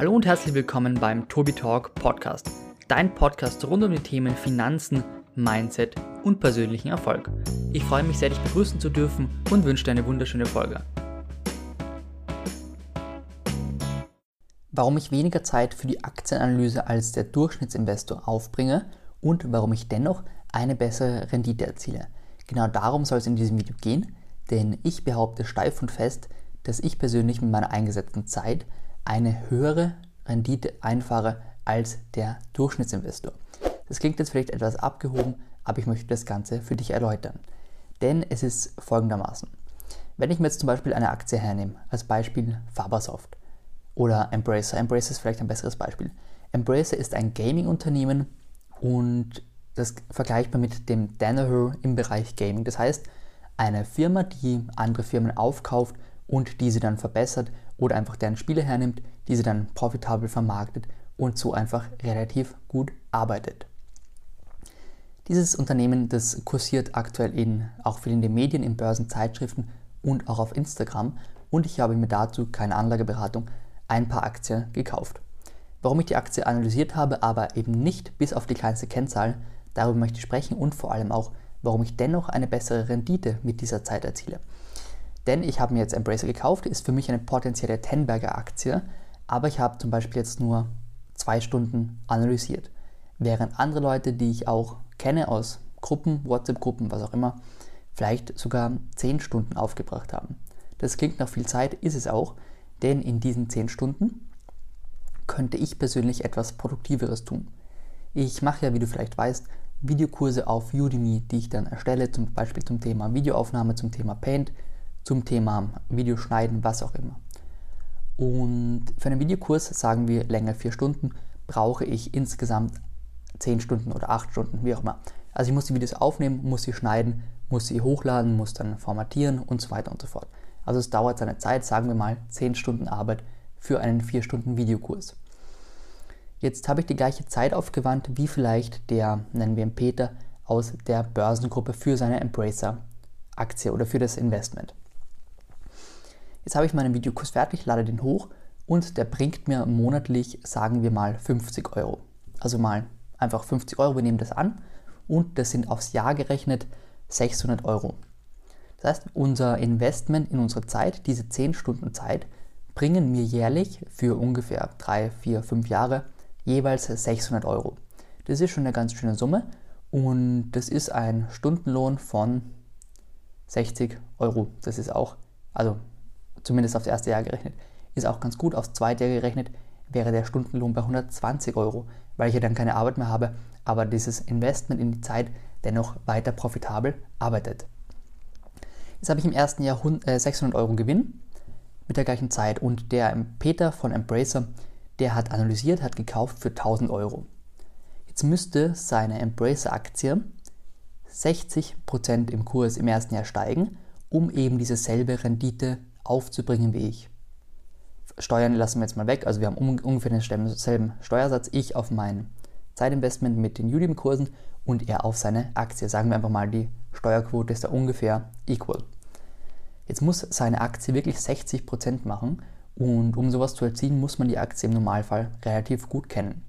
Hallo und herzlich willkommen beim Tobi Talk Podcast, dein Podcast rund um die Themen Finanzen, Mindset und persönlichen Erfolg. Ich freue mich sehr, dich begrüßen zu dürfen und wünsche dir eine wunderschöne Folge. Warum ich weniger Zeit für die Aktienanalyse als der Durchschnittsinvestor aufbringe und warum ich dennoch eine bessere Rendite erziele. Genau darum soll es in diesem Video gehen, denn ich behaupte steif und fest, dass ich persönlich mit meiner eingesetzten Zeit eine höhere Rendite einfahre als der Durchschnittsinvestor. Das klingt jetzt vielleicht etwas abgehoben, aber ich möchte das Ganze für dich erläutern. Denn es ist folgendermaßen. Wenn ich mir jetzt zum Beispiel eine Aktie hernehme, als Beispiel Fabersoft oder Embracer, Embracer ist vielleicht ein besseres Beispiel. Embracer ist ein Gaming-Unternehmen und das vergleichbar mit dem Danaher im Bereich Gaming. Das heißt, eine Firma, die andere Firmen aufkauft und diese dann verbessert oder einfach deren Spiele hernimmt, diese dann profitabel vermarktet und so einfach relativ gut arbeitet. Dieses Unternehmen, das kursiert aktuell in, auch viel in den Medien, in Börsenzeitschriften und auch auf Instagram und ich habe mir dazu keine Anlageberatung ein paar Aktien gekauft. Warum ich die Aktie analysiert habe, aber eben nicht bis auf die kleinste Kennzahl, darüber möchte ich sprechen und vor allem auch, warum ich dennoch eine bessere Rendite mit dieser Zeit erziele. Denn ich habe mir jetzt Embracer gekauft, ist für mich eine potenzielle Tenberger Aktie, aber ich habe zum Beispiel jetzt nur zwei Stunden analysiert. Während andere Leute, die ich auch kenne aus Gruppen, WhatsApp-Gruppen, was auch immer, vielleicht sogar zehn Stunden aufgebracht haben. Das klingt nach viel Zeit, ist es auch, denn in diesen zehn Stunden könnte ich persönlich etwas Produktiveres tun. Ich mache ja, wie du vielleicht weißt, Videokurse auf Udemy, die ich dann erstelle, zum Beispiel zum Thema Videoaufnahme, zum Thema Paint, zum Thema Videoschneiden, was auch immer. Und für einen Videokurs, sagen wir länger vier Stunden, brauche ich insgesamt zehn Stunden oder acht Stunden, wie auch immer. Also ich muss die Videos aufnehmen, muss sie schneiden, muss sie hochladen, muss dann formatieren und so weiter und so fort. Also es dauert seine Zeit, sagen wir mal zehn Stunden Arbeit für einen vier Stunden Videokurs. Jetzt habe ich die gleiche Zeit aufgewandt wie vielleicht der, nennen wir ihn Peter, aus der Börsengruppe für seine Embracer-Aktie oder für das Investment. Jetzt habe ich meinen Videokurs fertig, lade den hoch und der bringt mir monatlich, sagen wir mal, 50 Euro. Also mal einfach 50 Euro, wir nehmen das an und das sind aufs Jahr gerechnet 600 Euro. Das heißt, unser Investment in unsere Zeit, diese 10 Stunden Zeit, bringen mir jährlich für ungefähr 3, 4, 5 Jahre jeweils 600 Euro. Das ist schon eine ganz schöne Summe und das ist ein Stundenlohn von 60 Euro. Das ist auch, also zumindest aufs erste Jahr gerechnet, ist auch ganz gut. Aufs zweite Jahr gerechnet wäre der Stundenlohn bei 120 Euro, weil ich ja dann keine Arbeit mehr habe, aber dieses Investment in die Zeit dennoch weiter profitabel arbeitet. Jetzt habe ich im ersten Jahr 600 äh, Euro Gewinn mit der gleichen Zeit und der Peter von Embracer, der hat analysiert, hat gekauft für 1000 Euro. Jetzt müsste seine Embracer-Aktie 60% im Kurs im ersten Jahr steigen, um eben dieselbe Rendite aufzubringen wie ich. Steuern lassen wir jetzt mal weg, also wir haben ungefähr denselben Steuersatz. Ich auf mein Zeitinvestment mit den Udemy-Kursen und er auf seine Aktie. Sagen wir einfach mal, die Steuerquote ist da ungefähr equal. Jetzt muss seine Aktie wirklich 60% machen und um sowas zu erzielen, muss man die Aktie im Normalfall relativ gut kennen.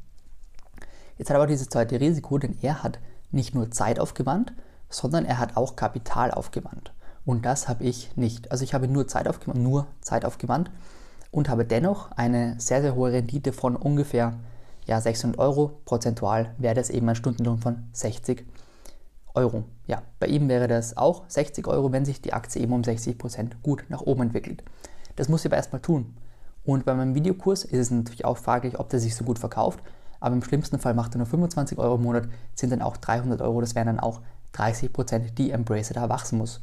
Jetzt hat aber dieses zweite Risiko, denn er hat nicht nur Zeit aufgewandt, sondern er hat auch Kapital aufgewandt. Und das habe ich nicht. Also ich habe nur Zeit aufgewandt, nur Zeit aufgewandt und habe dennoch eine sehr, sehr hohe Rendite von ungefähr ja, 600 Euro. Prozentual wäre das eben ein Stundenlohn von 60 Euro. Ja, bei ihm wäre das auch 60 Euro, wenn sich die Aktie eben um 60 Prozent gut nach oben entwickelt. Das muss ich aber erstmal tun. Und bei meinem Videokurs ist es natürlich auch fraglich, ob der sich so gut verkauft. Aber im schlimmsten Fall macht er nur 25 Euro im Monat, sind dann auch 300 Euro. Das wären dann auch 30 Prozent, die Embracer da wachsen muss.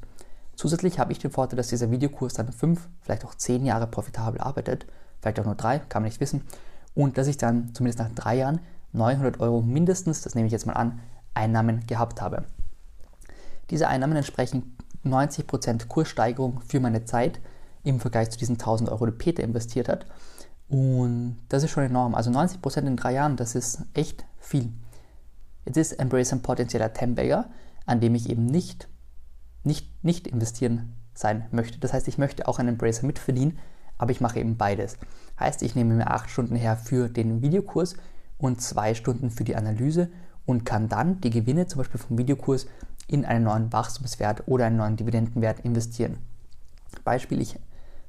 Zusätzlich habe ich den Vorteil, dass dieser Videokurs dann fünf, vielleicht auch zehn Jahre profitabel arbeitet, vielleicht auch nur drei, kann man nicht wissen, und dass ich dann zumindest nach drei Jahren 900 Euro mindestens, das nehme ich jetzt mal an, Einnahmen gehabt habe. Diese Einnahmen entsprechen 90% Kurssteigerung für meine Zeit im Vergleich zu diesen 1000 Euro, die Peter investiert hat. Und das ist schon enorm. Also 90% in drei Jahren, das ist echt viel. Jetzt ist Embrace ein potenzieller Tempbagger, an dem ich eben nicht nicht, nicht investieren sein möchte. Das heißt, ich möchte auch einen Embracer mitverdienen, aber ich mache eben beides. Heißt, ich nehme mir acht Stunden her für den Videokurs und zwei Stunden für die Analyse und kann dann die Gewinne zum Beispiel vom Videokurs in einen neuen Wachstumswert oder einen neuen Dividendenwert investieren. Beispiel, ich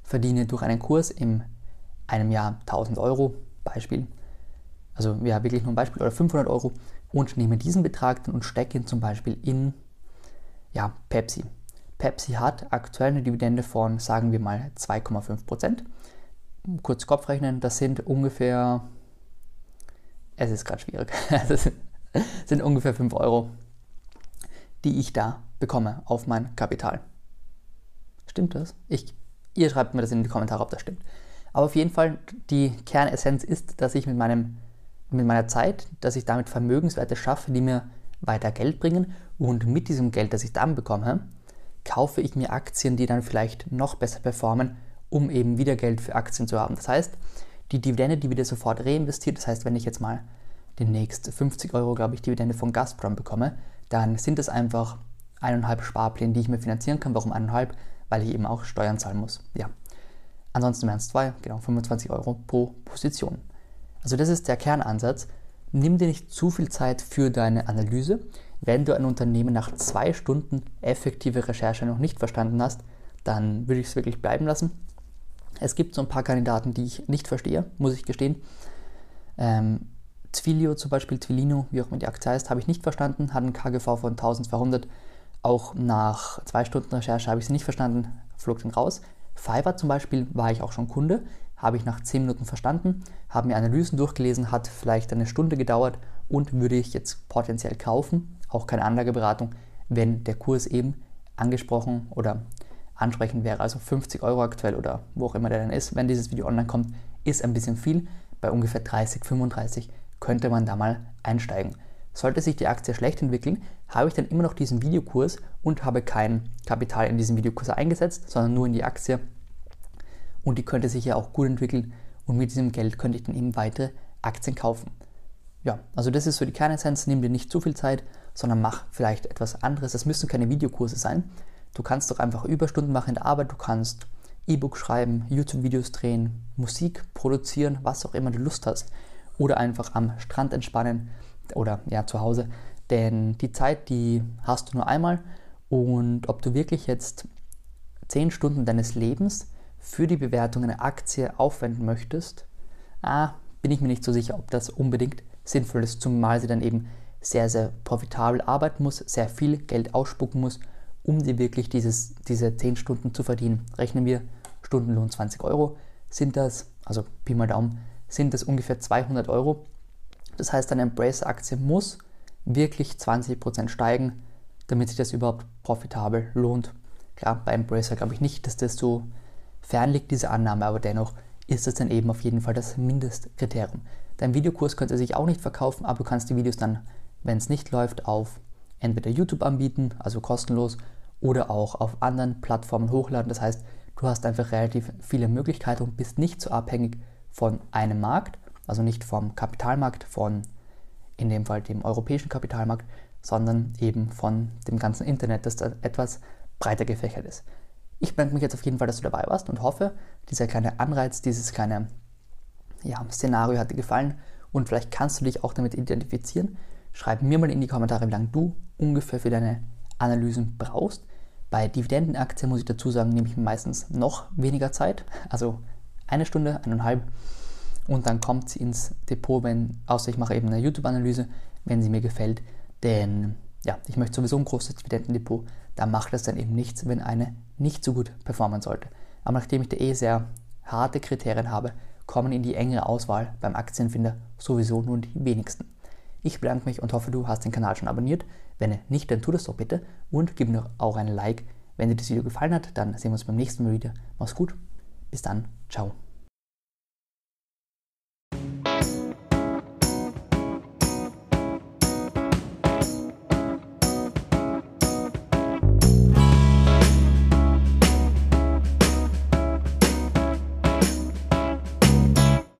verdiene durch einen Kurs in einem Jahr 1000 Euro, Beispiel, also ja wirklich nur ein Beispiel, oder 500 Euro und nehme diesen Betrag dann und stecke ihn zum Beispiel in ja, Pepsi. Pepsi hat aktuell eine Dividende von, sagen wir mal, 2,5 Prozent. Kurz Kopf rechnen, das sind ungefähr, es ist gerade schwierig, das sind ungefähr 5 Euro, die ich da bekomme auf mein Kapital. Stimmt das? Ich, ihr schreibt mir das in die Kommentare, ob das stimmt. Aber auf jeden Fall, die Kernessenz ist, dass ich mit, meinem, mit meiner Zeit, dass ich damit Vermögenswerte schaffe, die mir weiter Geld bringen. Und mit diesem Geld, das ich dann bekomme, kaufe ich mir Aktien, die dann vielleicht noch besser performen, um eben wieder Geld für Aktien zu haben. Das heißt, die Dividende, die wieder sofort reinvestiert, das heißt, wenn ich jetzt mal demnächst 50 Euro, glaube ich, Dividende von Gazprom bekomme, dann sind das einfach eineinhalb Sparpläne, die ich mir finanzieren kann. Warum eineinhalb? Weil ich eben auch Steuern zahlen muss. Ja. Ansonsten wären es zwei, genau 25 Euro pro Position. Also das ist der Kernansatz. Nimm dir nicht zu viel Zeit für deine Analyse. Wenn du ein Unternehmen nach zwei Stunden effektive Recherche noch nicht verstanden hast, dann würde ich es wirklich bleiben lassen. Es gibt so ein paar Kandidaten, die ich nicht verstehe, muss ich gestehen. Ähm, Twilio zum Beispiel, Twilino, wie auch immer die Aktie heißt, habe ich nicht verstanden, hat ein KGV von 1200. Auch nach zwei Stunden Recherche habe ich sie nicht verstanden, flog dann raus. Fiverr zum Beispiel war ich auch schon Kunde, habe ich nach 10 Minuten verstanden, habe mir Analysen durchgelesen, hat vielleicht eine Stunde gedauert und würde ich jetzt potenziell kaufen, auch keine Anlageberatung, wenn der Kurs eben angesprochen oder ansprechend wäre. Also 50 Euro aktuell oder wo auch immer der dann ist, wenn dieses Video online kommt, ist ein bisschen viel. Bei ungefähr 30, 35 könnte man da mal einsteigen. Sollte sich die Aktie schlecht entwickeln, habe ich dann immer noch diesen Videokurs und habe kein Kapital in diesen Videokurs eingesetzt, sondern nur in die Aktie. Und die könnte sich ja auch gut entwickeln und mit diesem Geld könnte ich dann eben weitere Aktien kaufen. Ja, also das ist so die Kernessenz. Nimm dir nicht zu viel Zeit, sondern mach vielleicht etwas anderes. Das müssen keine Videokurse sein. Du kannst doch einfach Überstunden machen in der Arbeit. Du kannst E-Book schreiben, YouTube-Videos drehen, Musik produzieren, was auch immer du Lust hast. Oder einfach am Strand entspannen oder ja zu Hause. Denn die Zeit, die hast du nur einmal. Und ob du wirklich jetzt 10 Stunden deines Lebens für die Bewertung einer Aktie aufwenden möchtest, ah, bin ich mir nicht so sicher, ob das unbedingt sinnvoll ist, zumal sie dann eben sehr, sehr profitabel arbeiten muss, sehr viel Geld ausspucken muss, um dir wirklich dieses, diese 10 Stunden zu verdienen. Rechnen wir Stundenlohn 20 Euro, sind das, also Pi mal Daumen, sind das ungefähr 200 Euros. Das heißt, eine Embracer-Aktie muss wirklich 20% steigen, damit sich das überhaupt profitabel lohnt. Klar, bei Embracer glaube ich nicht, dass das so fern liegt, diese Annahme, aber dennoch ist es dann eben auf jeden Fall das Mindestkriterium. Dein Videokurs könnte sich auch nicht verkaufen, aber du kannst die Videos dann, wenn es nicht läuft, auf entweder YouTube anbieten, also kostenlos, oder auch auf anderen Plattformen hochladen. Das heißt, du hast einfach relativ viele Möglichkeiten und bist nicht so abhängig von einem Markt, also nicht vom Kapitalmarkt, von in dem Fall dem europäischen Kapitalmarkt, sondern eben von dem ganzen Internet, das da etwas breiter gefächert ist. Ich bedanke mich jetzt auf jeden Fall, dass du dabei warst und hoffe, dieser kleine Anreiz, dieses kleine ja, Szenario hat dir gefallen und vielleicht kannst du dich auch damit identifizieren. Schreib mir mal in die Kommentare, wie lange du ungefähr für deine Analysen brauchst. Bei Dividendenaktien muss ich dazu sagen, nehme ich meistens noch weniger Zeit, also eine Stunde, eineinhalb und dann kommt sie ins Depot, wenn, außer ich mache eben eine YouTube-Analyse, wenn sie mir gefällt, denn ja, ich möchte sowieso ein großes Dividendendepot, da macht es dann eben nichts, wenn eine nicht so gut performen sollte. Aber nachdem ich da eh sehr harte Kriterien habe, kommen in die engere Auswahl beim Aktienfinder sowieso nur die wenigsten. Ich bedanke mich und hoffe, du hast den Kanal schon abonniert. Wenn nicht, dann tu das doch bitte und gib mir auch ein Like. Wenn dir das Video gefallen hat, dann sehen wir uns beim nächsten Mal wieder. Mach's gut. Bis dann. Ciao.